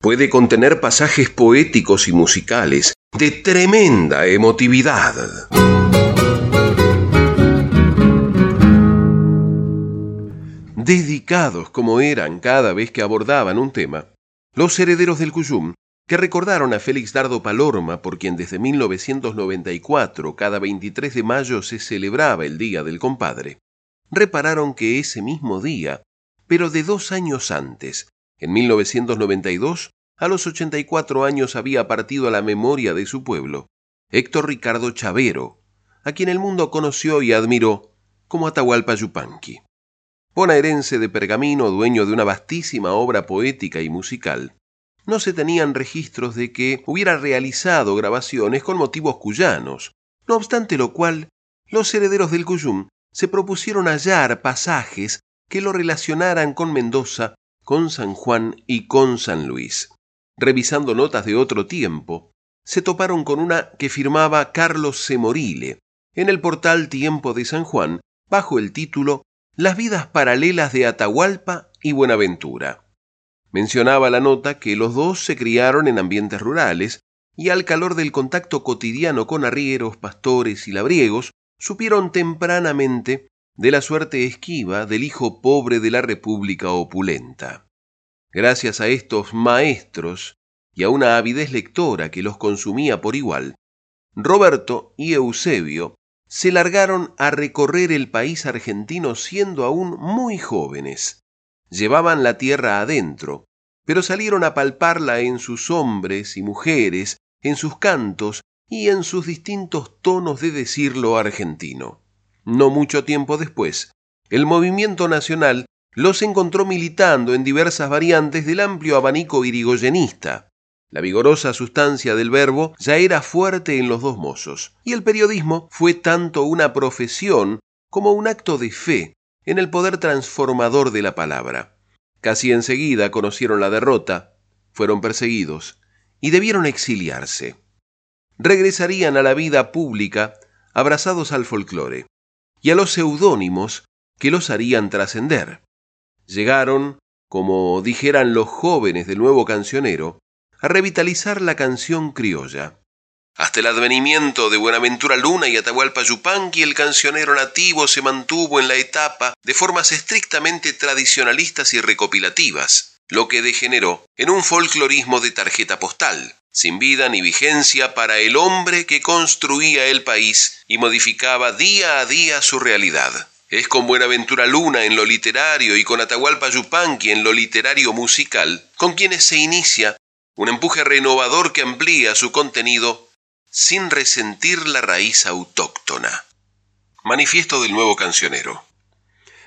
puede contener pasajes poéticos y musicales de tremenda emotividad. Dedicados como eran cada vez que abordaban un tema, los herederos del Cuyum, que recordaron a Félix Dardo Palorma, por quien desde 1994 cada 23 de mayo se celebraba el Día del Compadre, repararon que ese mismo día, pero de dos años antes, en 1992, a los 84 años había partido a la memoria de su pueblo, Héctor Ricardo Chavero, a quien el mundo conoció y admiró como Atahualpa Yupanqui. Bonaerense de pergamino, dueño de una vastísima obra poética y musical, no se tenían registros de que hubiera realizado grabaciones con motivos cuyanos, no obstante lo cual, los herederos del Cuyum se propusieron hallar pasajes que lo relacionaran con Mendoza, con San Juan y con San Luis. Revisando notas de otro tiempo, se toparon con una que firmaba Carlos Semorile en el portal Tiempo de San Juan bajo el título las vidas paralelas de Atahualpa y Buenaventura. Mencionaba la nota que los dos se criaron en ambientes rurales y al calor del contacto cotidiano con arrieros, pastores y labriegos, supieron tempranamente de la suerte esquiva del hijo pobre de la República opulenta. Gracias a estos maestros y a una avidez lectora que los consumía por igual, Roberto y Eusebio se largaron a recorrer el país argentino siendo aún muy jóvenes. Llevaban la tierra adentro, pero salieron a palparla en sus hombres y mujeres, en sus cantos y en sus distintos tonos de decirlo argentino. No mucho tiempo después, el movimiento nacional los encontró militando en diversas variantes del amplio abanico irigoyenista. La vigorosa sustancia del verbo ya era fuerte en los dos mozos, y el periodismo fue tanto una profesión como un acto de fe en el poder transformador de la palabra. Casi enseguida conocieron la derrota, fueron perseguidos y debieron exiliarse. Regresarían a la vida pública abrazados al folclore y a los seudónimos que los harían trascender. Llegaron, como dijeran los jóvenes del nuevo cancionero, a revitalizar la canción criolla. Hasta el advenimiento de Buenaventura Luna y Atahualpa Yupanqui, el cancionero nativo se mantuvo en la etapa de formas estrictamente tradicionalistas y recopilativas, lo que degeneró en un folclorismo de tarjeta postal, sin vida ni vigencia para el hombre que construía el país y modificaba día a día su realidad. Es con Buenaventura Luna en lo literario y con Atahualpa Yupanqui en lo literario musical, con quienes se inicia un empuje renovador que amplía su contenido sin resentir la raíz autóctona. Manifiesto del nuevo cancionero.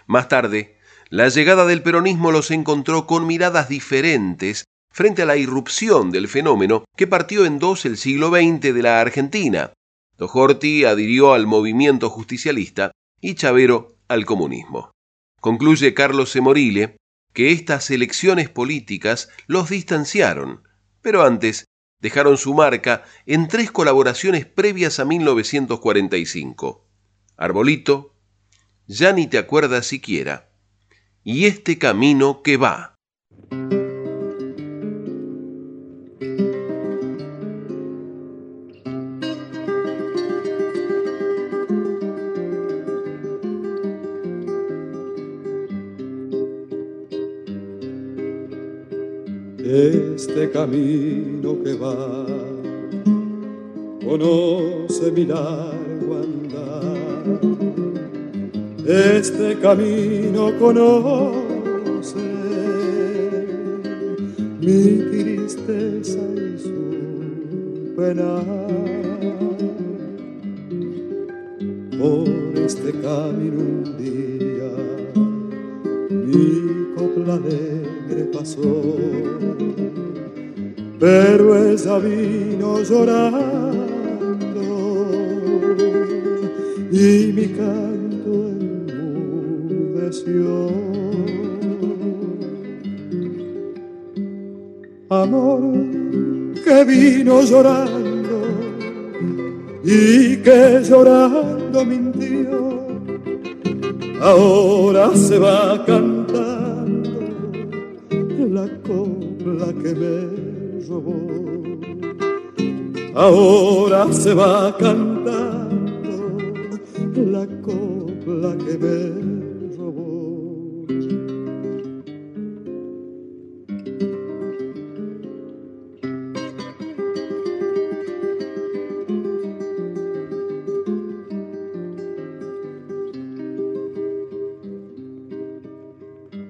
Más tarde, la llegada del peronismo los encontró con miradas diferentes frente a la irrupción del fenómeno que partió en dos el siglo XX de la Argentina. Dojorti adhirió al movimiento justicialista y Chavero al comunismo. Concluye Carlos Semorile que estas elecciones políticas los distanciaron, pero antes dejaron su marca en tres colaboraciones previas a 1945. Arbolito, Ya ni te acuerdas siquiera, y Este camino que va. Camino que va, conoce mi largo andar, este camino conoce mi tristeza y su pena. Vino llorando y mi canto enmudeció. Amor que vino llorando y que llorando mintió, ahora se va cantando la copla que me robó. Ahora se va cantando la copla que me robó.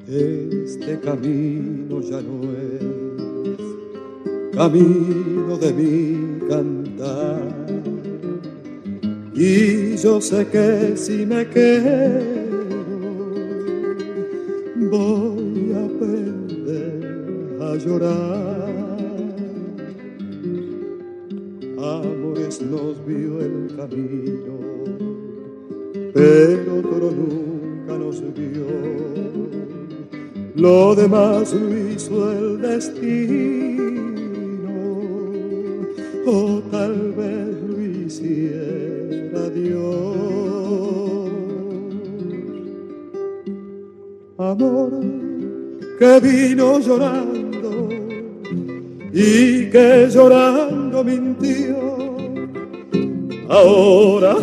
Este camino ya no es camino de mi yo sé que si me quedo voy a aprender a llorar. Amores nos vio el camino, pero otro nunca nos vio. Lo demás lo hizo el destino,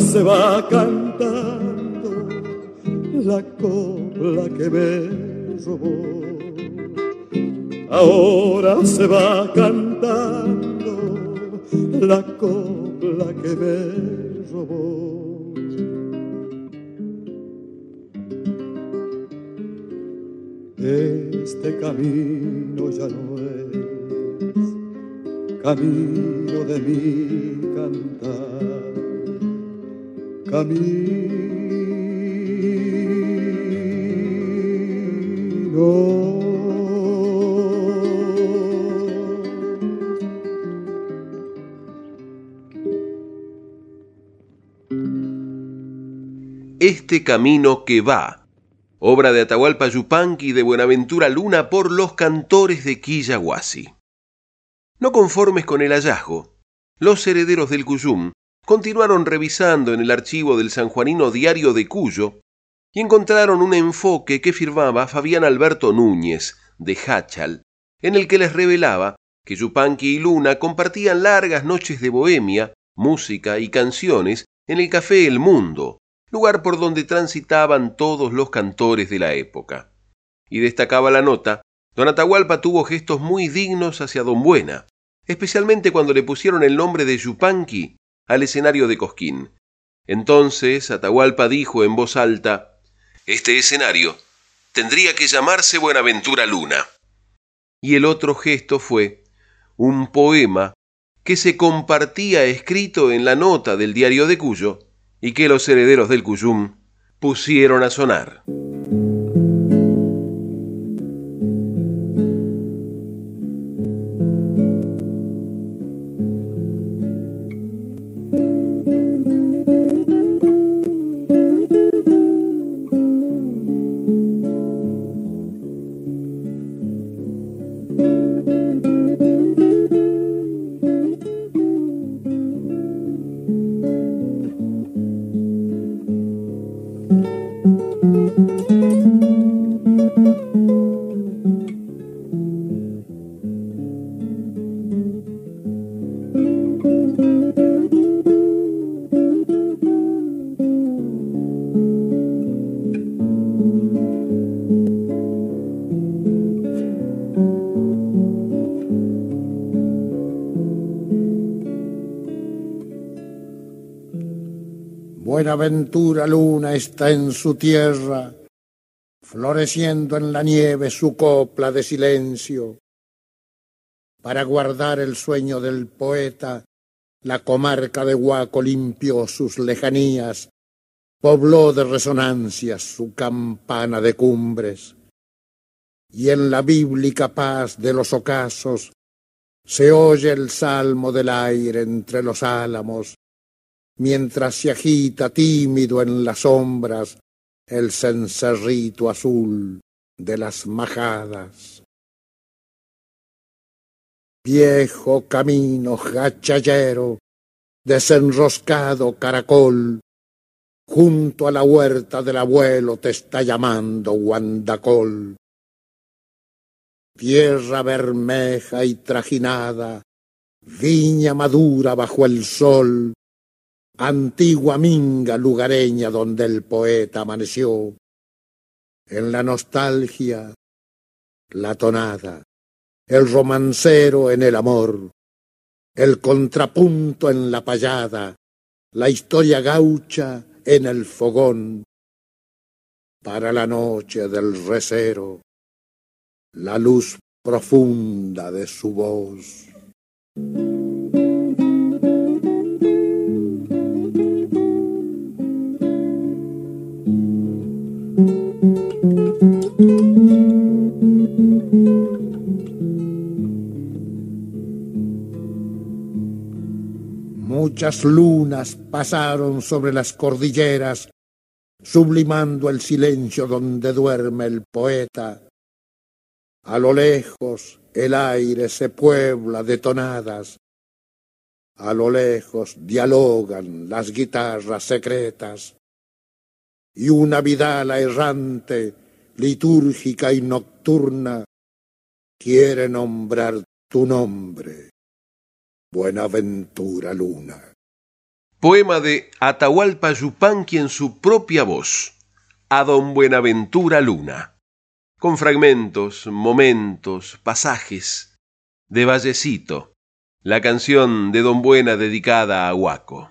se va cantando la copla que me robó. Ahora se va cantando la copla que me este camino ya no es camino de mi cantar, Este camino que va, obra de Atahualpa Yupanqui y de Buenaventura Luna por los cantores de Quillahuasi. No conformes con el hallazgo, los herederos del Cuyum continuaron revisando en el archivo del sanjuanino Diario de Cuyo y encontraron un enfoque que firmaba Fabián Alberto Núñez, de Hachal, en el que les revelaba que Yupanqui y Luna compartían largas noches de bohemia, música y canciones en el Café El Mundo, lugar por donde transitaban todos los cantores de la época. Y destacaba la nota, don Atahualpa tuvo gestos muy dignos hacia don Buena, especialmente cuando le pusieron el nombre de Yupanqui al escenario de Cosquín. Entonces Atahualpa dijo en voz alta, Este escenario tendría que llamarse Buenaventura Luna. Y el otro gesto fue un poema que se compartía escrito en la nota del diario de Cuyo y que los herederos del Cuyum pusieron a sonar. Buenaventura Luna está en su tierra, floreciendo en la nieve su copla de silencio. Para guardar el sueño del poeta, la comarca de Huaco limpió sus lejanías, pobló de resonancias su campana de cumbres. Y en la bíblica paz de los ocasos, Se oye el salmo del aire entre los álamos, mientras se agita tímido en las sombras el cencerrito azul de las majadas. Viejo camino gachallero, desenroscado caracol, junto a la huerta del abuelo te está llamando Guandacol. Tierra bermeja y trajinada, viña madura bajo el sol, antigua minga lugareña donde el poeta amaneció. En la nostalgia, la tonada, el romancero en el amor, el contrapunto en la payada, la historia gaucha en el fogón. Para la noche del recero, la luz profunda de su voz. Muchas lunas pasaron sobre las cordilleras, sublimando el silencio donde duerme el poeta. A lo lejos el aire se puebla de tonadas, a lo lejos dialogan las guitarras secretas, y una vidala errante, litúrgica y nocturna, quiere nombrar tu nombre Buenaventura Luna. Poema de Atahualpa Yupanqui en su propia voz, a don Buenaventura Luna, con fragmentos, momentos, pasajes de Vallecito, la canción de don Buena dedicada a Huaco.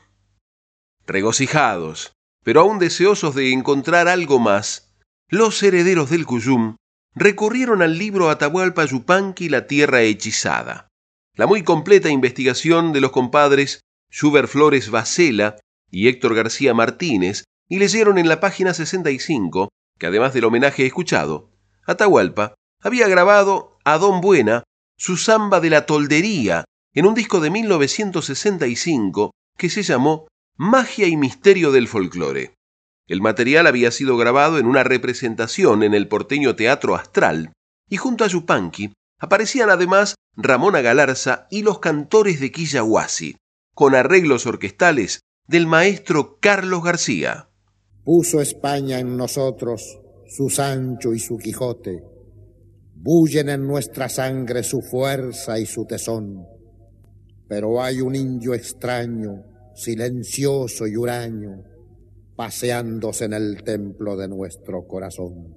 Regocijados, pero aún deseosos de encontrar algo más, los herederos del Cuyum recurrieron al libro Atahualpa Yupanqui La Tierra Hechizada la muy completa investigación de los compadres Schubert Flores Bacela y Héctor García Martínez y leyeron en la página 65 que además del homenaje escuchado, Atahualpa había grabado a Don Buena su samba de la toldería en un disco de 1965 que se llamó Magia y Misterio del Folclore. El material había sido grabado en una representación en el porteño Teatro Astral y junto a Yupanqui Aparecían además Ramona Galarza y los cantores de Quillahuasi, con arreglos orquestales del maestro Carlos García. Puso España en nosotros su Sancho y su Quijote, bullen en nuestra sangre su fuerza y su tesón, pero hay un indio extraño, silencioso y huraño, paseándose en el templo de nuestro corazón.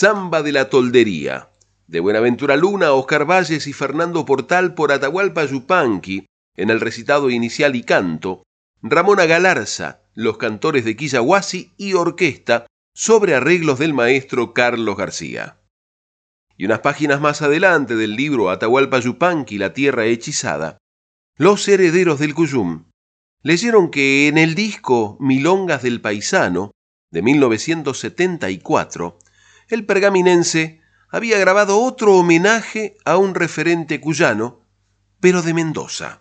Samba de la Toldería, de Buenaventura Luna, Oscar Valles y Fernando Portal por Atahualpa Yupanqui, en el recitado inicial y canto, Ramona Galarza, los cantores de Quillahuasi y orquesta, sobre arreglos del maestro Carlos García. y unas páginas más adelante del libro Atahualpa Yupanqui, La Tierra Hechizada, los herederos del Cuyum leyeron que en el disco Milongas del Paisano, de 1974, el pergaminense había grabado otro homenaje a un referente cuyano, pero de Mendoza.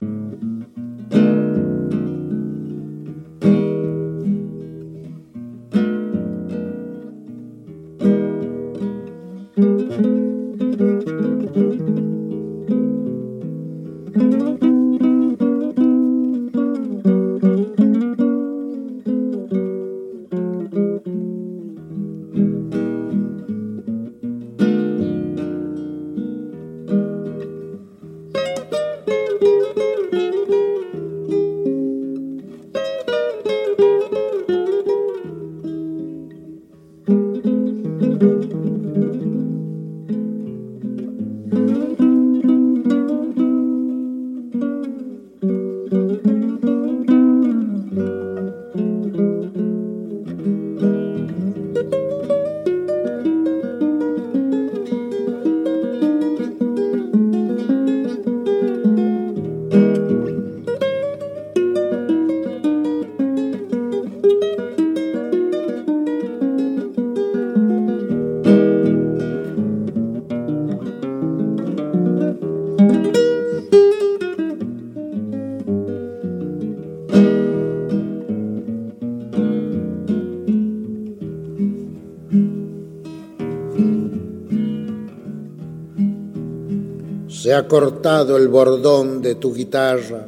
Ha cortado el bordón de tu guitarra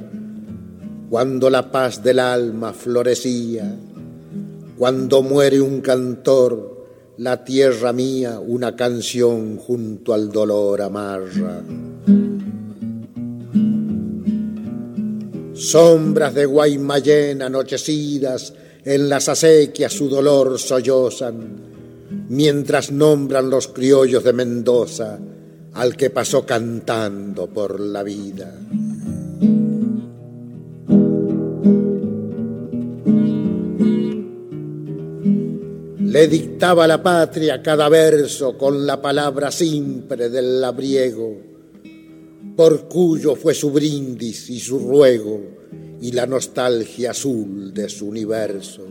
cuando la paz del alma florecía, cuando muere un cantor, la tierra mía una canción junto al dolor amarra. Sombras de Guaymallén anochecidas en las acequias su dolor sollozan, mientras nombran los criollos de Mendoza al que pasó cantando por la vida. Le dictaba la patria cada verso con la palabra simple del labriego, por cuyo fue su brindis y su ruego y la nostalgia azul de su universo.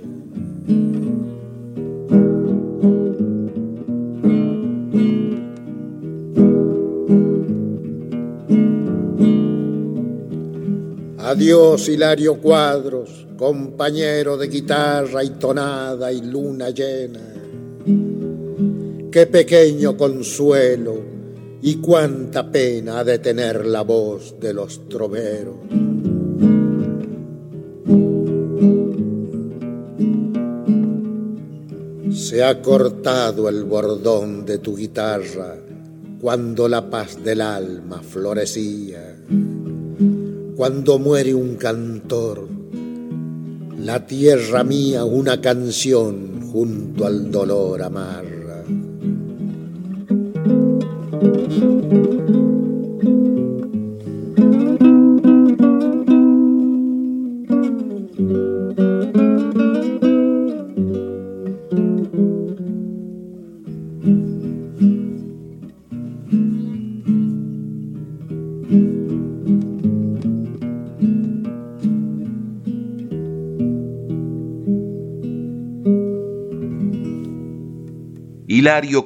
Adiós Hilario Cuadros, compañero de guitarra y tonada y luna llena. Qué pequeño consuelo y cuánta pena ha de tener la voz de los troveros. Se ha cortado el bordón de tu guitarra cuando la paz del alma florecía cuando muere un cantor, la tierra mía una canción junto al dolor amarra.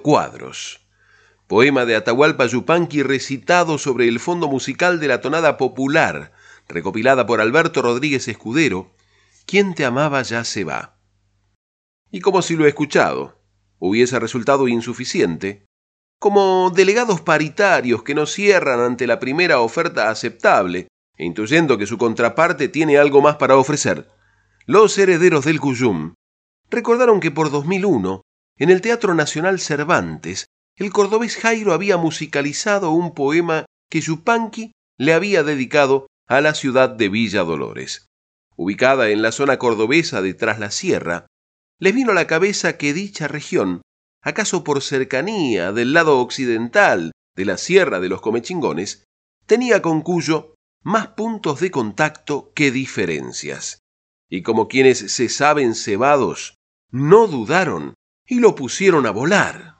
Cuadros. Poema de Atahualpa Yupanqui recitado sobre el fondo musical de la tonada popular, recopilada por Alberto Rodríguez Escudero, Quien te amaba ya se va. Y como si lo he escuchado hubiese resultado insuficiente, como delegados paritarios que no cierran ante la primera oferta aceptable, e intuyendo que su contraparte tiene algo más para ofrecer, los herederos del Cuyum recordaron que por 2001 en el Teatro Nacional Cervantes, el cordobés Jairo había musicalizado un poema que Yupanqui le había dedicado a la ciudad de Villa Dolores. Ubicada en la zona cordobesa de Tras la Sierra, les vino a la cabeza que dicha región, acaso por cercanía del lado occidental de la Sierra de los Comechingones, tenía con Cuyo más puntos de contacto que diferencias. Y como quienes se saben cebados, no dudaron y lo pusieron a volar.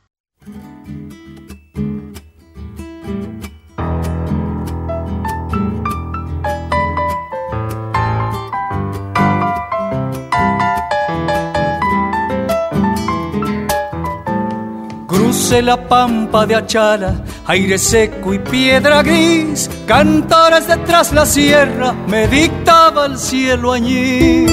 Cruce la pampa de Achala, aire seco y piedra gris, cantares detrás la sierra, me dictaba el cielo allí.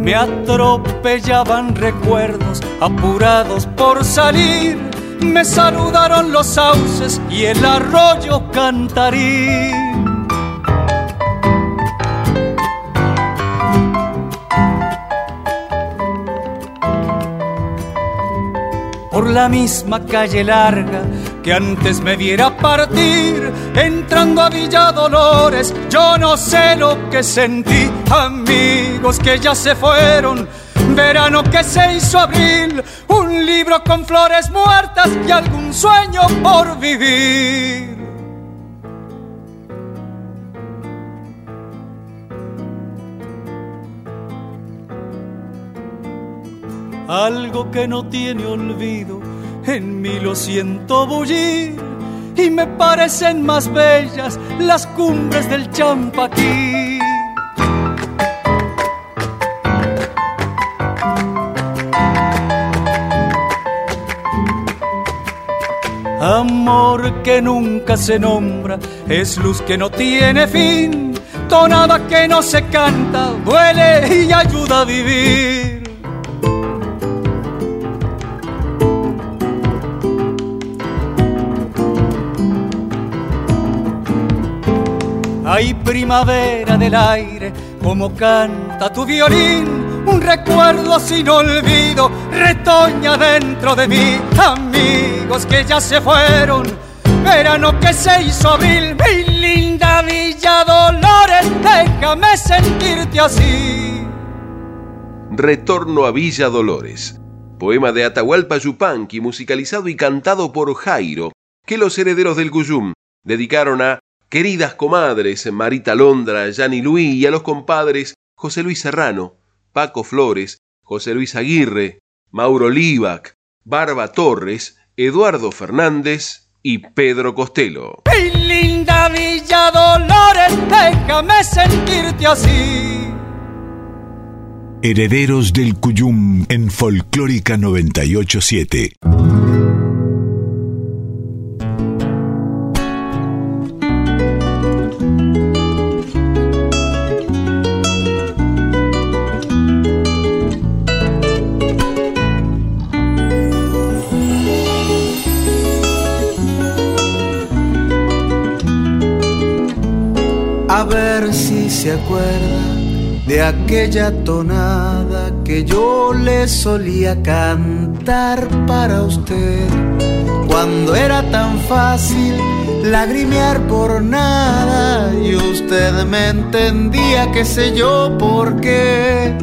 Me atropellaban recuerdos apurados por salir, me saludaron los sauces y el arroyo cantarí. por la misma calle larga que antes me viera partir, entrando a Villa Dolores, yo no sé lo que sentí, amigos que ya se fueron, verano que se hizo abril, un libro con flores muertas y algún sueño por vivir. algo que no tiene olvido, en mí lo siento bullir y me parecen más bellas las cumbres del Champaquí. Amor que nunca se nombra, es luz que no tiene fin, tonada que no se canta, duele y ayuda a vivir. Hay primavera del aire, como canta tu violín, un recuerdo sin olvido, retoña dentro de mí, amigos que ya se fueron, verano que se hizo abril, mi linda Villa Dolores, déjame sentirte así. Retorno a Villa Dolores, poema de Atahualpa Yupanqui, musicalizado y cantado por Jairo, que los herederos del Cuyum dedicaron a queridas comadres Marita Londra, Yani Luis y a los compadres José Luis Serrano, Paco Flores, José Luis Aguirre, Mauro Livac, Barba Torres, Eduardo Fernández y Pedro Costello. ¡Ay, linda Villa Dolores! Déjame sentirte así. Herederos del Cuyum en Folclórica 987. Se acuerda de aquella tonada que yo le solía cantar para usted. Cuando era tan fácil lagrimear por nada y usted me entendía, qué sé yo por qué.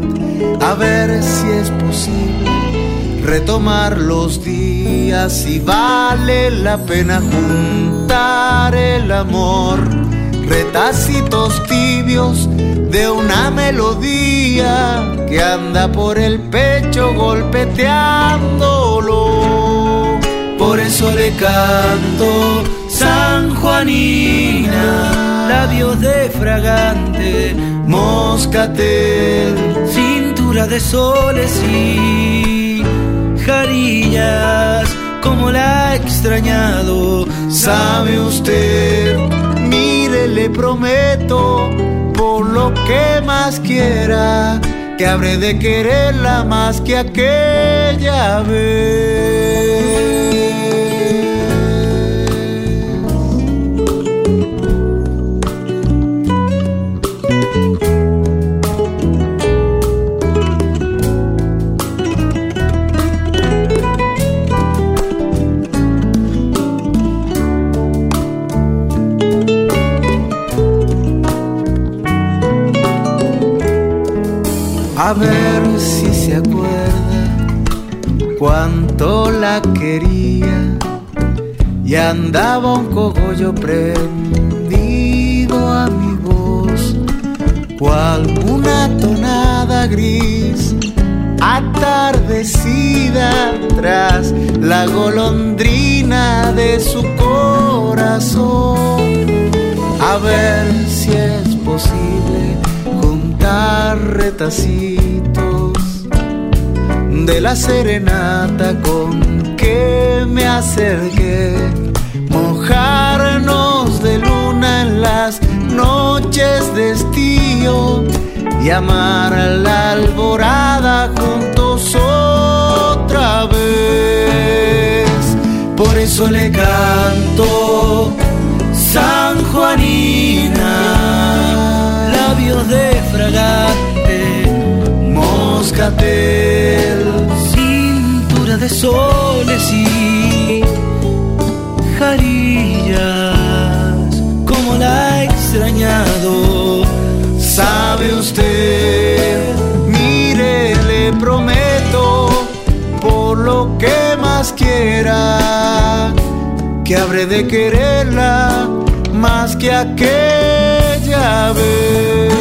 A ver si es posible retomar los días y vale la pena juntar el amor retacitos tibios de una melodía que anda por el pecho golpeteándolo. Por eso le canto San Juanina, labios de fragante, moscatel, cintura de soles y jarillas, como la he extrañado, sabe usted le prometo, por lo que más quiera, que habré de quererla más que aquella vez. A ver si se acuerda cuánto la quería y andaba un cogollo prendido a mi voz, cual una tonada gris atardecida tras la golondrina de su corazón. A ver si es imposible retacitos de la serenata con que me acerqué, mojarnos de luna en las noches de estío y amar la alborada juntos otra vez. Por eso le canto San Juanina, moscatel, cintura de soles y jarillas, como la he extrañado, sabe usted, mire, le prometo, por lo que más quiera, que habré de quererla más que aquella vez.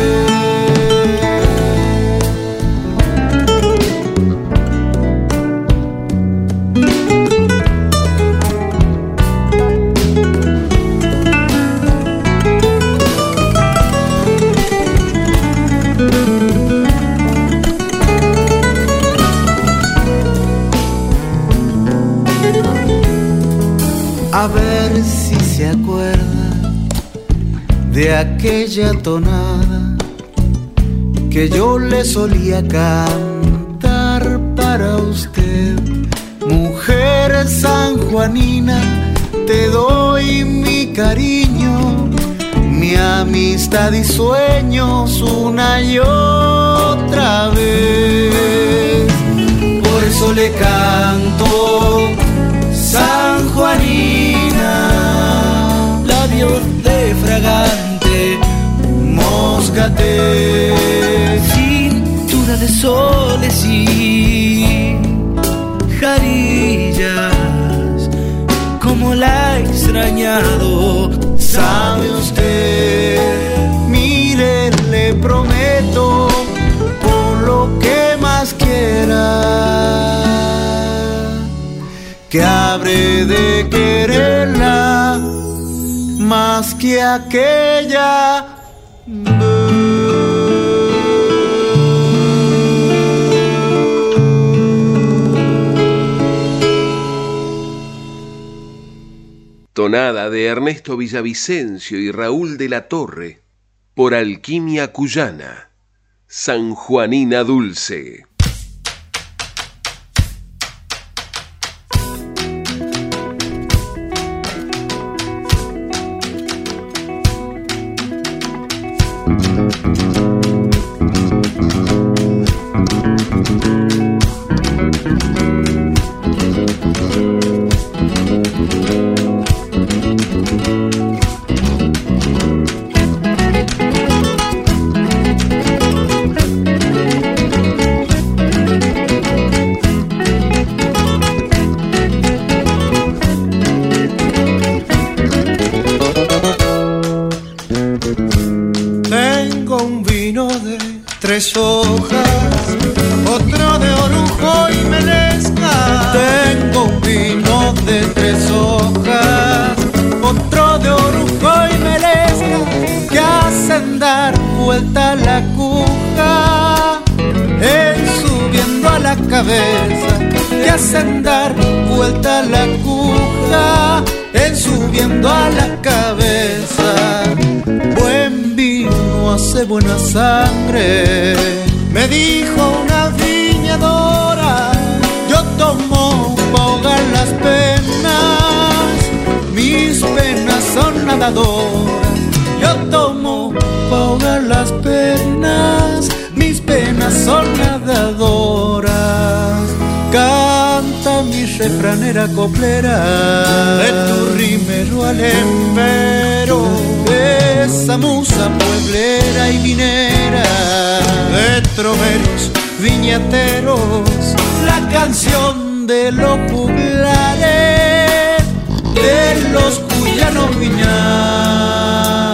Aquella tonada que yo le solía cantar para usted. Mujer sanjuanina, te doy mi cariño, mi amistad y sueños una y otra vez. Por eso le canto moscate, cintura de soles y jarillas, como la he extrañado, sabe usted, mire, le prometo, por lo que más quiera que habré de quererla más que aquella. Tonada de Ernesto Villavicencio y Raúl de la Torre por Alquimia Cuyana, San Juanina Dulce. Cabeza, que hacen dar vuelta la cuja, en subiendo a la cabeza. Buen vino hace buena sangre, Me dijo una viñadora, yo tomo ahogar las penas, mis penas son nadadoras. Yo tomo ahogar las penas, mis penas son nadadoras. Canta mi refranera coplera, de tu rimero al empero, esa musa pueblera y minera. de troveros viñateros, la canción de los juglares, de los cuyanos viñales.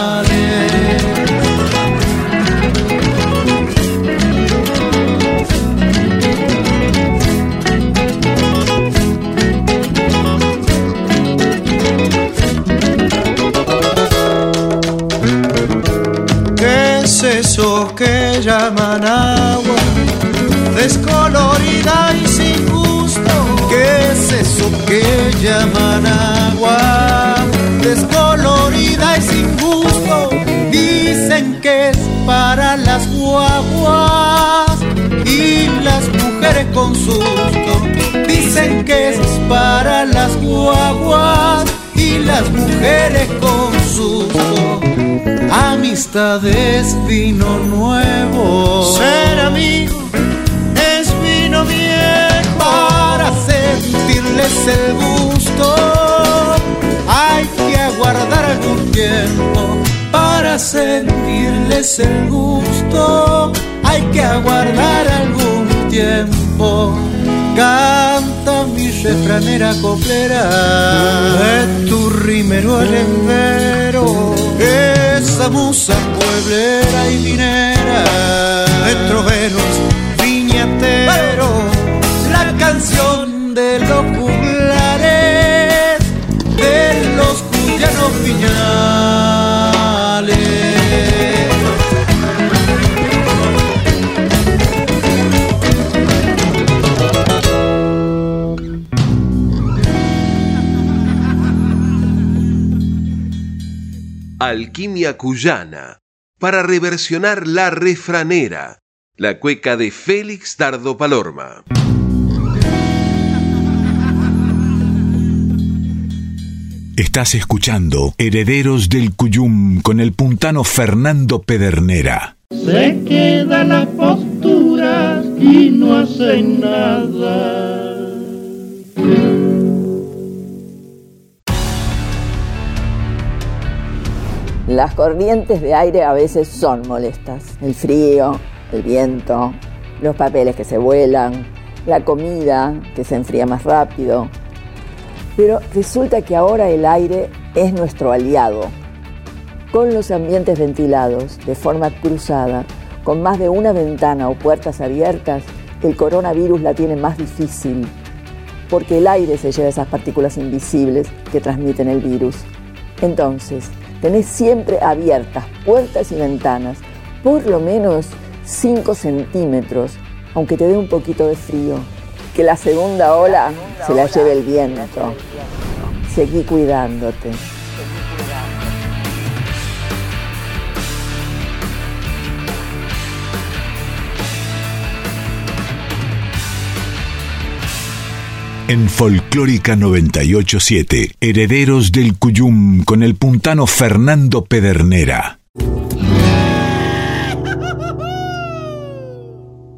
Agua, descolorida y sin gusto. ¿Qué es eso que llaman agua? Descolorida y sin gusto. Dicen que es para las guaguas y las mujeres con susto. Dicen que es para las guaguas y las mujeres con susto. Amistades vino nuevo. Ser amigo es vino viejo. Para sentirles el gusto hay que aguardar algún tiempo. Para sentirles el gusto hay que aguardar algún Canta mi refranera coplera de tu rimero el envero, esa musa pueblera y minera de troveros viñateros, la canción de los juglares de los cuyanos viñales. Alquimia Cuyana, para reversionar la refranera, la cueca de Félix Dardo Palorma. Estás escuchando Herederos del Cuyum con el puntano Fernando Pedernera. Se quedan las posturas y no hacen nada. Las corrientes de aire a veces son molestas. El frío, el viento, los papeles que se vuelan, la comida que se enfría más rápido. Pero resulta que ahora el aire es nuestro aliado. Con los ambientes ventilados de forma cruzada, con más de una ventana o puertas abiertas, el coronavirus la tiene más difícil, porque el aire se lleva esas partículas invisibles que transmiten el virus. Entonces, tenés siempre abiertas puertas y ventanas, por lo menos 5 centímetros, aunque te dé un poquito de frío. Que la segunda ola se la lleve el viento. Seguí cuidándote. En Folclórica 987, Herederos del Cuyum con el puntano Fernando Pedernera.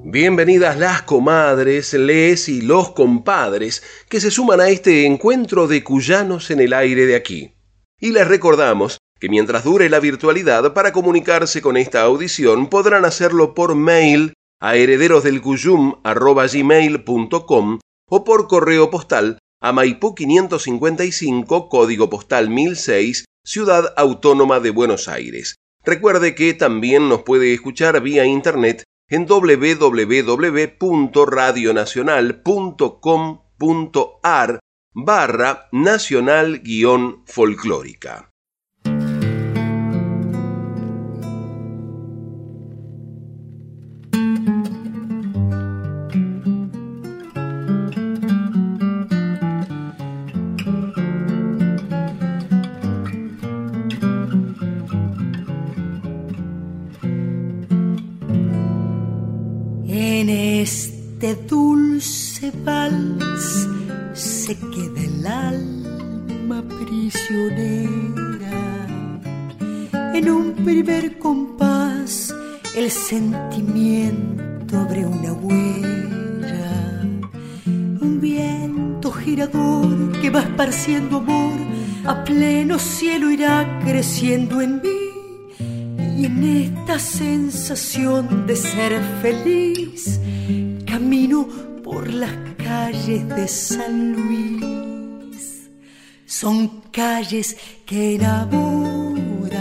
Bienvenidas las comadres, les y los compadres que se suman a este encuentro de cuyanos en el aire de aquí. Y les recordamos que mientras dure la virtualidad, para comunicarse con esta audición podrán hacerlo por mail a herederosdelcuyum.com o por correo postal a Maipú 555, código postal 1006, Ciudad Autónoma de Buenos Aires. Recuerde que también nos puede escuchar vía internet en www.radionacional.com.ar barra nacional En este dulce vals se queda el alma prisionera. En un primer compás el sentimiento abre una huella. Un viento girador que va esparciendo amor a pleno cielo irá creciendo en mí y en esta sensación de ser feliz, camino por las calles de San Luis. Son calles que enamoran,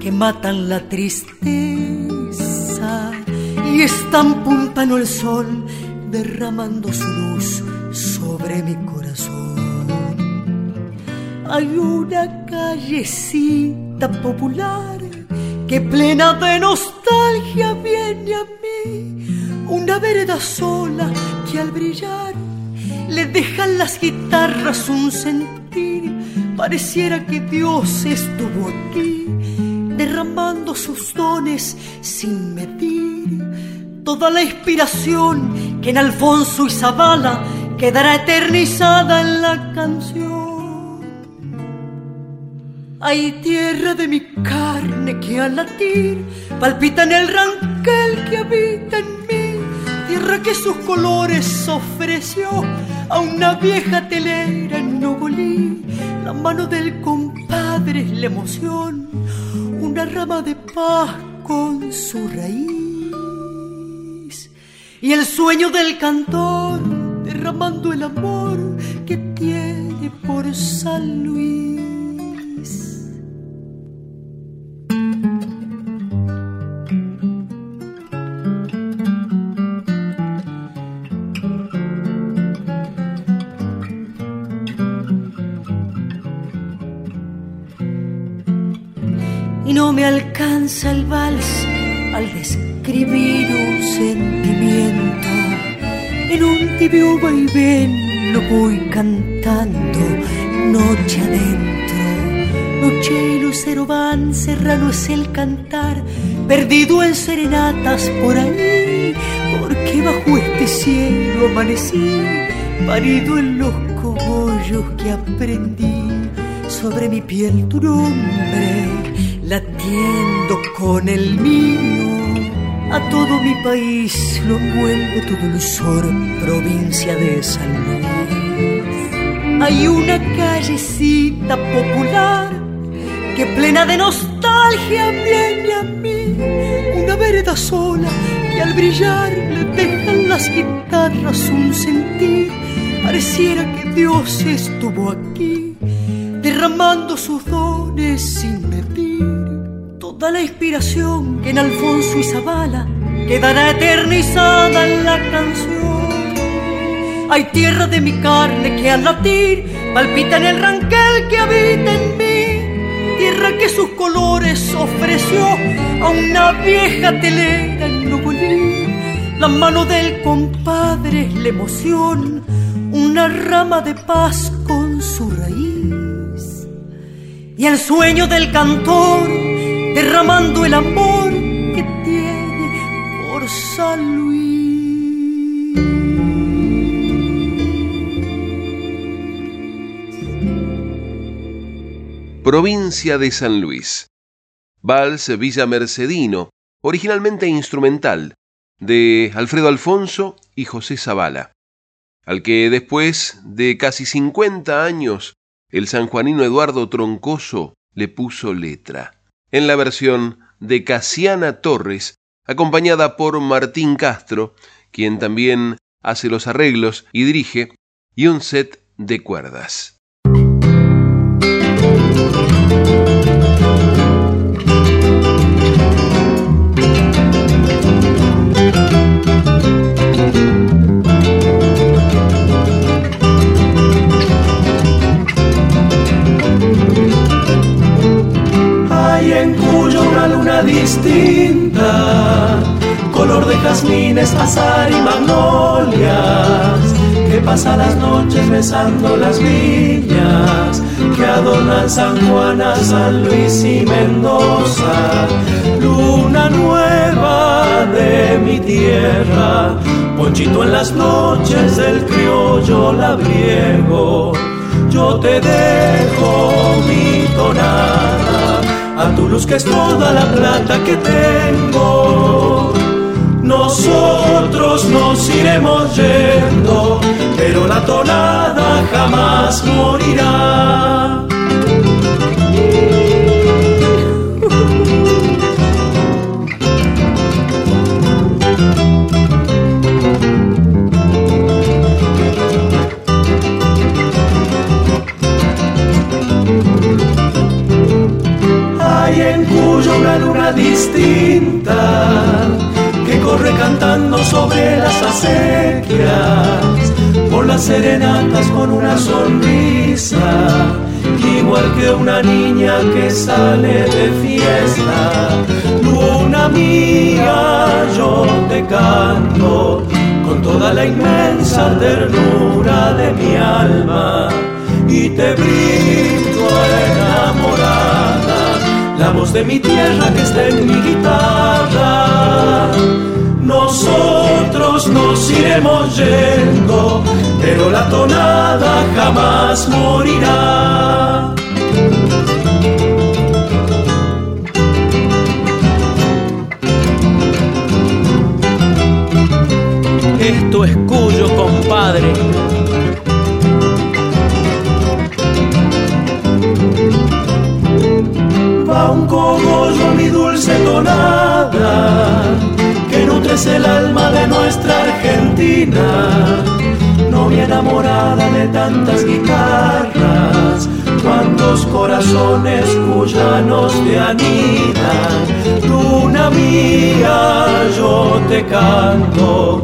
que matan la tristeza y están puntando el sol, derramando su luz sobre mi corazón. Hay una callecita popular que plena de nostalgia viene a mí, una vereda sola que al brillar le dejan las guitarras un sentir, pareciera que Dios estuvo aquí, derramando sus dones sin medir, toda la inspiración que en Alfonso y Zavala quedará eternizada en la canción. Hay tierra de mi carne que al latir palpita en el ranquel que habita en mí, tierra que sus colores ofreció a una vieja telera en Nogolí. La mano del compadre es la emoción, una rama de paz con su raíz. Y el sueño del cantor derramando el amor que tiene por San Luis. El vals al describir un sentimiento. En un tibio vaivén lo voy cantando noche adentro. Noche y lucero van, serrano es el cantar, perdido en serenatas por ahí, porque bajo este cielo amanecí, parido en los cogollos que aprendí sobre mi piel tu nombre latiendo con el mío. A todo mi país lo envuelve tu dulzor, provincia de San Luis. Hay una callecita popular que plena de nostalgia viene a mí. Una vereda sola que al brillar le dejan las guitarras un sentir. Pareciera que Dios estuvo aquí derramando sus dones sin toda la inspiración que en Alfonso y quedará eternizada en la canción. Hay tierra de mi carne que al latir palpita en el ranquel que habita en mí, tierra que sus colores ofreció a una vieja telera en Nogolí. La mano del compadre es la emoción, una rama de paz con su raíz. Y el sueño del cantor derramando el amor que tiene por San Luis. Provincia de San Luis. Vals Villa Mercedino, originalmente instrumental, de Alfredo Alfonso y José Zavala, al que después de casi 50 años el sanjuanino Eduardo Troncoso le puso letra en la versión de Casiana Torres, acompañada por Martín Castro, quien también hace los arreglos y dirige, y un set de cuerdas. Distinta, color de jazmines, azar y magnolias, que pasa las noches besando las viñas, que adornan San Juan, San Luis y Mendoza, luna nueva de mi tierra, ponchito en las noches del criollo labriego, yo te dejo mi tonada a tu luz que es toda la plata que tengo. Nosotros nos iremos yendo, pero la tonada jamás morirá. Que una niña que sale de fiesta. Luna mía, yo te canto con toda la inmensa ternura de mi alma y te brindo enamorada la voz de mi tierra que está en mi guitarra. Nosotros nos iremos yendo, pero la tonada jamás morirá. Va un cogollo, mi dulce tonada, que nutres el alma de nuestra Argentina. Novia enamorada de tantas guitarras, cuántos corazones cuyanos te anidan. Luna mía, yo te canto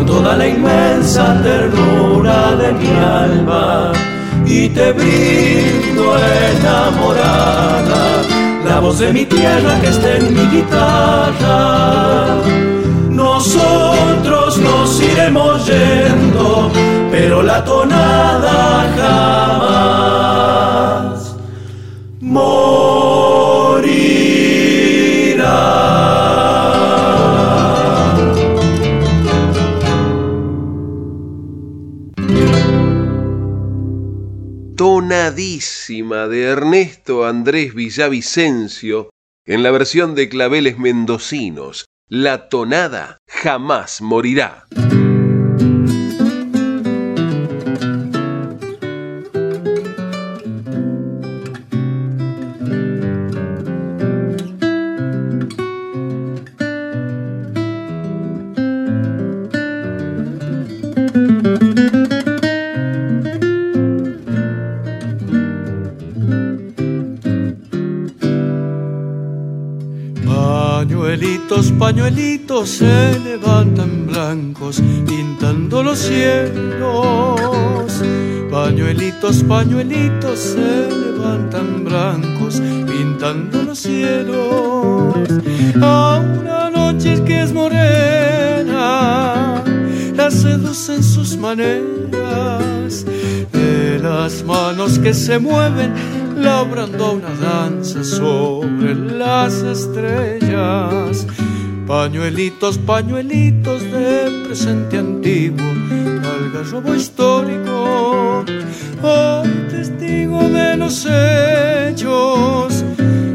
con toda la inmensa ternura de mi alma y te brindo enamorada la voz de mi tierra que está en mi guitarra. Nosotros nos iremos yendo, pero la tonada de Ernesto Andrés Villavicencio en la versión de claveles mendocinos. La tonada jamás morirá. Se levantan blancos pintando los cielos. Pañuelitos, pañuelitos se levantan blancos pintando los cielos. A una noche que es morena, la seducen sus maneras. De las manos que se mueven labrando una danza sobre las estrellas. Pañuelitos, pañuelitos de presente antiguo, algarrobo histórico, hoy testigo de los hechos,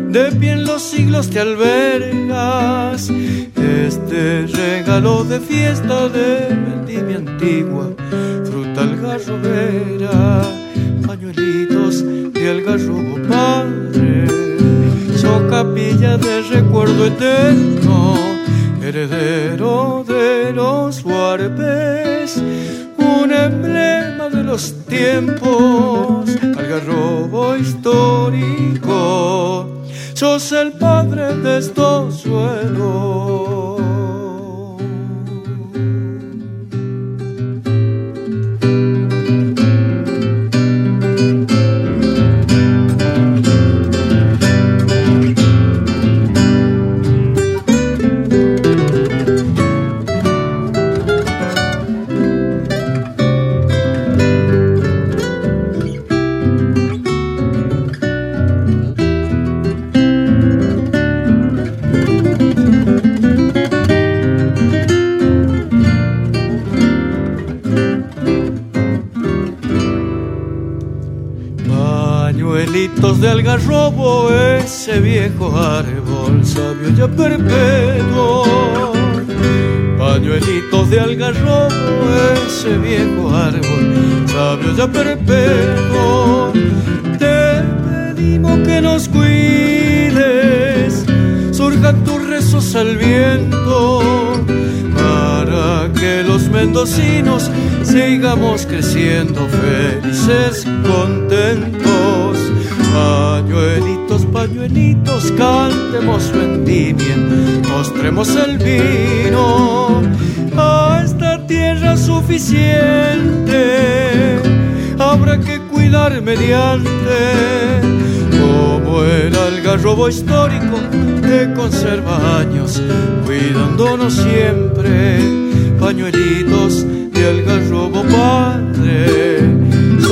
de pie en los siglos te albergas. Este regalo de fiesta de vendimia antigua, fruta algarrobera, pañuelitos de algarrobo padre, so capilla de recuerdo eterno, heredero de los huarpes, un emblema de los tiempos, algarrobo histórico, sos el padre de estos suelos. Algarrobo, ese viejo árbol sabio ya perpetuo. Pañuelitos de algarrobo, ese viejo árbol sabio ya perpetuo. Te pedimos que nos cuides, surjan tus rezos al viento, para que los mendocinos sigamos creciendo felices, contentos. Pañuelitos, pañuelitos, cantemos vendimia, mostremos el vino a esta tierra suficiente. Habrá que cuidar mediante como el algarrobo histórico que conserva años, cuidándonos siempre, pañuelitos de algarrobo padre,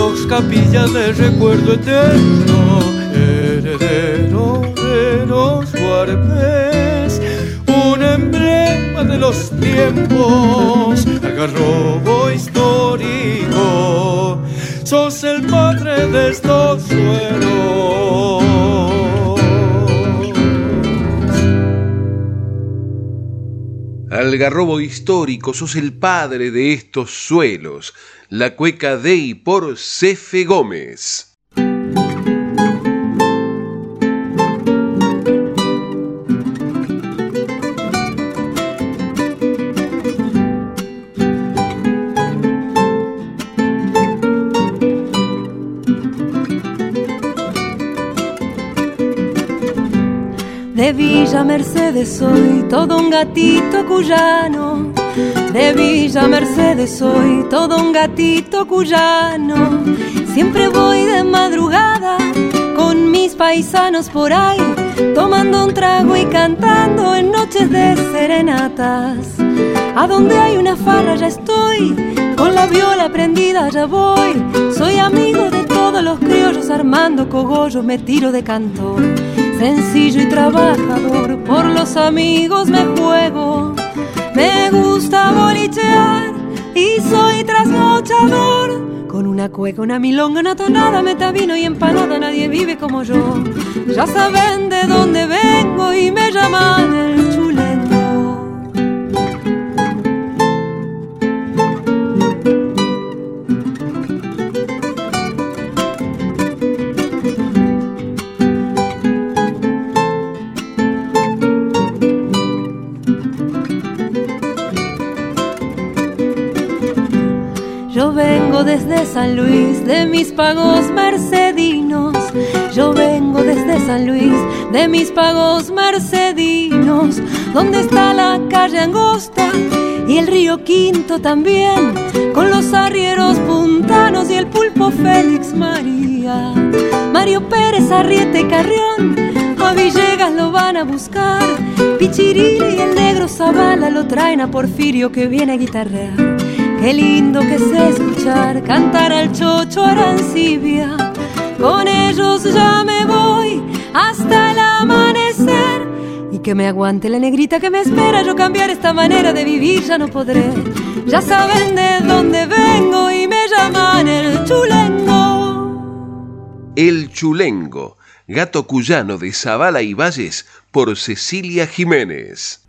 sos capilla de recuerdo eterno, heredero de los huarpes, un emblema de los tiempos, algarrobo histórico, sos el padre de estos suelos. Algarrobo histórico, sos el padre de estos suelos. La cueca de y por Cefe Gómez. De Villa Mercedes soy todo un gatito cuyano. De Villa Mercedes soy todo un gatito cuyano. Siempre voy de madrugada con mis paisanos por ahí, tomando un trago y cantando en noches de serenatas. A donde hay una farra ya estoy, con la viola prendida ya voy. Soy amigo de todos los criollos armando cogollos, me tiro de cantor sencillo y trabajador, por los amigos me juego. Me gusta bolichear y soy trasnochador. Con una cueca, una milonga, una tonada, metavino y empanada, nadie vive como yo. Ya saben de dónde vengo y me llaman mis pagos mercedinos. Donde está la calle angosta y el río Quinto también, con los arrieros puntanos y el pulpo Félix María. Mario Pérez, Arriete Carrión, a Villegas lo van a buscar. Pichirili y el negro Zavala lo traen a Porfirio que viene a guitarrear. Qué lindo que sé escuchar cantar al chocho arancibia. Con ellos ya me voy hasta el amanecer. Y que me aguante la negrita que me espera. Yo cambiar esta manera de vivir ya no podré. Ya saben de dónde vengo y me llaman el chulengo. El Chulengo, gato cuyano de Zabala y Valles por Cecilia Jiménez.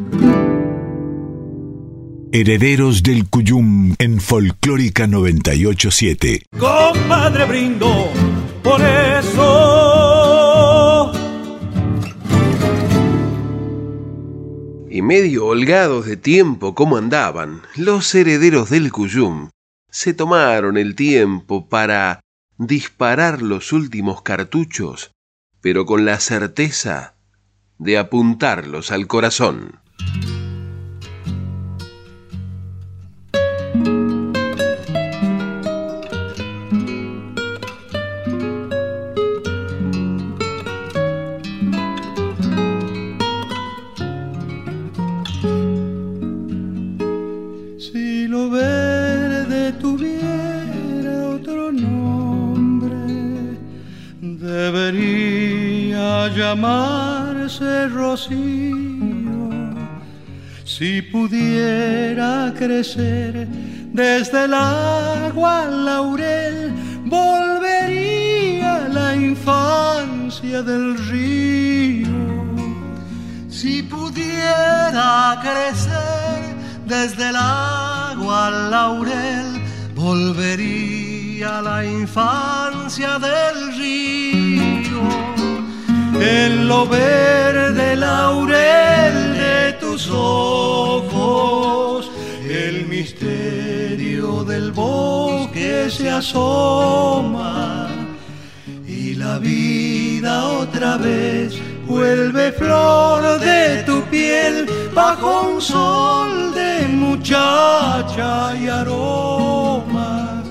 Herederos del Cuyum en Folclórica 987. Compadre brindo por eso. Y medio holgados de tiempo como andaban, los herederos del Cuyum se tomaron el tiempo para disparar los últimos cartuchos, pero con la certeza de apuntarlos al corazón. Crecer desde el agua al laurel, volvería la infancia del río. Si pudiera crecer desde el agua al laurel, volvería la infancia del río. En lo verde laurel de tus ojos, bosque se asoma y la vida otra vez vuelve flor de tu piel bajo un sol de muchacha y aroma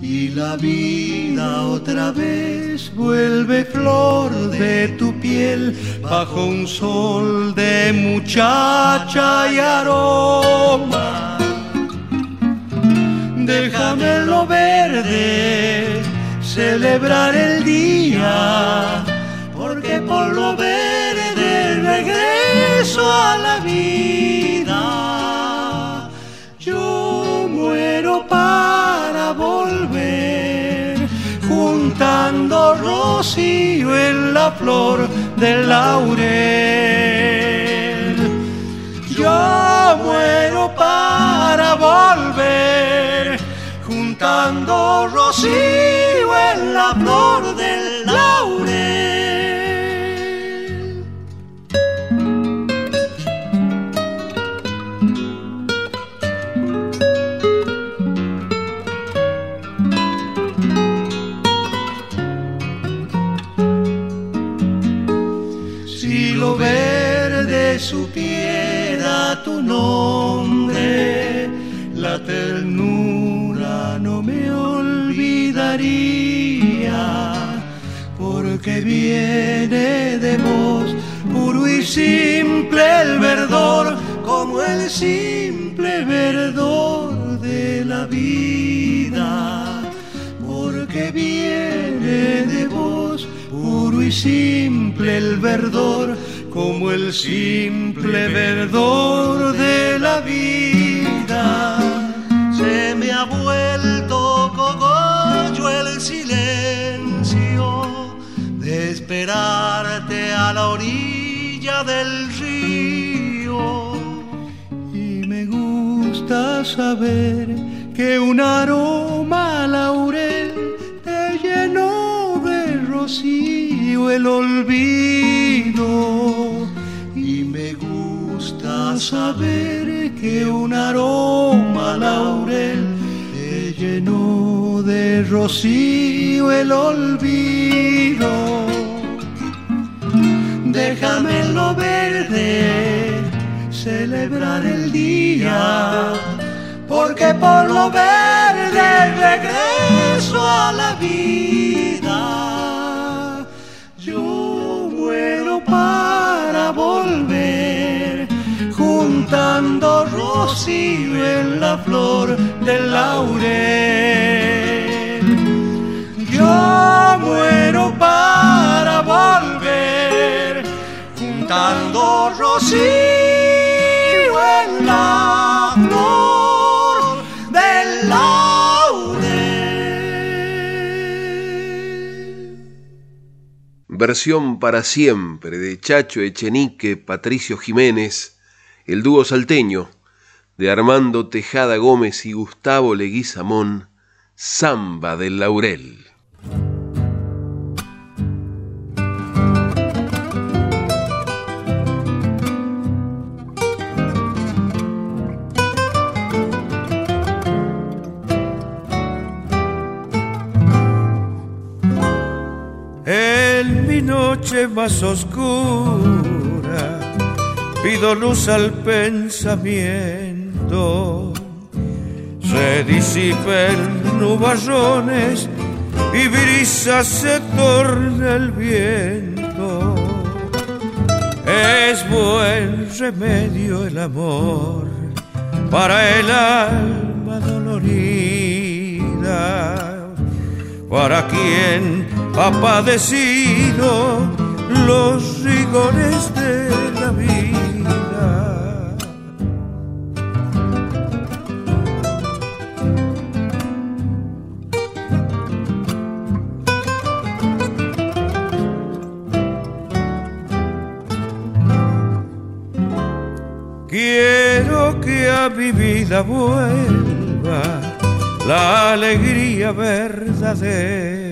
y la vida otra vez vuelve flor de tu piel bajo un sol de muchacha y aroma. Déjame lo verde celebrar el día, porque por lo verde regreso a la vida. Yo muero para volver, juntando rocío en la flor del laurel. Yo muero para volver, juntando rocío en la flor olvidaría, porque viene de vos puro y simple el verdor, como el simple verdor de la vida, porque viene de vos puro y simple el verdor, como el simple verdor de la vida. Se me ha vuelto esperarte a la orilla del río. Y me gusta saber que un aroma laurel te llenó de rocío el olvido. Y me gusta saber que un aroma laurel te llenó de rocío el olvido. Déjame en lo verde celebrar el día, porque por lo verde regreso a la vida. Yo muero para volver, juntando rocío en la flor del laurel. Yo muero para rocío del. Versión para siempre de Chacho Echenique, Patricio Jiménez, el dúo salteño de Armando Tejada Gómez y Gustavo Leguizamón, Samba del Laurel. Noche más oscura pido luz al pensamiento. Se disipen nubarrones y brisa se torna el viento. Es buen remedio el amor para el alma dolorida, para quien ha padecido los rigores de la vida. Quiero que a mi vida vuelva la alegría verdadera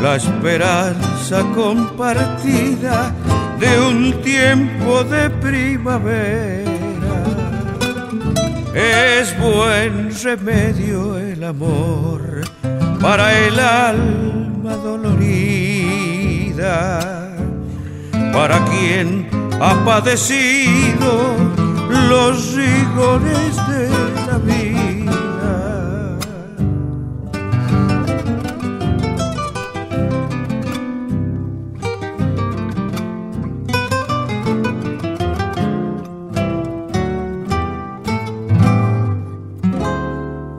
la esperanza compartida de un tiempo de primavera. Es buen remedio el amor para el alma dolorida, para quien ha padecido los rigores de vida.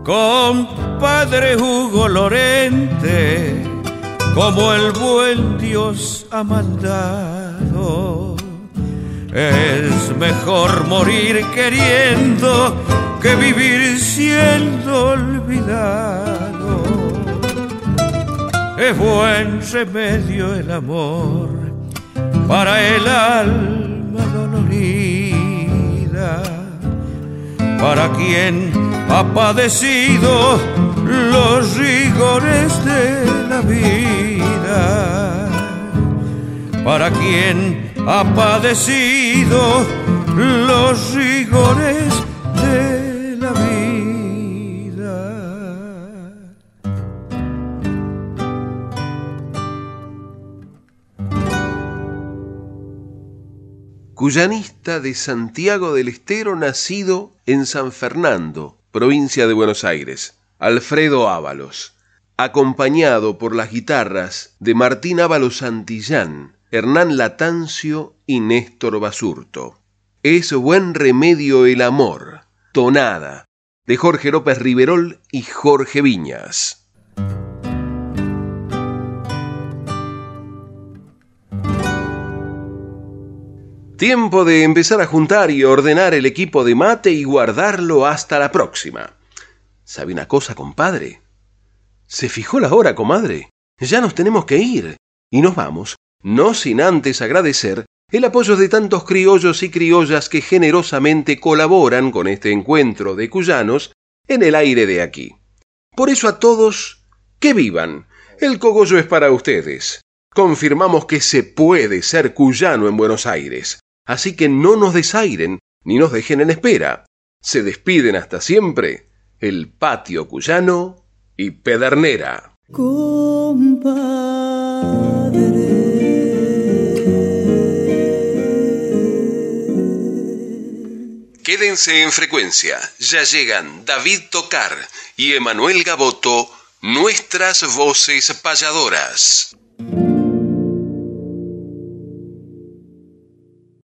Compadre Hugo Lorente, como el buen Dios ha mandado. Es mejor morir queriendo que vivir siendo olvidado. Es buen remedio el amor para el alma dolorida, para quien ha padecido los rigores de la vida, para quien ha padecido los rigores de Cuyanista de Santiago del Estero, nacido en San Fernando, provincia de Buenos Aires, Alfredo Ábalos, acompañado por las guitarras de Martín Ábalos Santillán, Hernán Latancio y Néstor Basurto. Es buen remedio el amor, tonada, de Jorge López Riverol y Jorge Viñas. Tiempo de empezar a juntar y ordenar el equipo de mate y guardarlo hasta la próxima. ¿Sabe una cosa, compadre? ¿Se fijó la hora, comadre? Ya nos tenemos que ir. Y nos vamos, no sin antes agradecer el apoyo de tantos criollos y criollas que generosamente colaboran con este encuentro de cuyanos en el aire de aquí. Por eso a todos, que vivan. El cogollo es para ustedes. Confirmamos que se puede ser cuyano en Buenos Aires. Así que no nos desairen ni nos dejen en espera. Se despiden hasta siempre el patio cuyano y Pedernera. Quédense en frecuencia. Ya llegan David Tocar y Emanuel Gaboto, nuestras voces payadoras.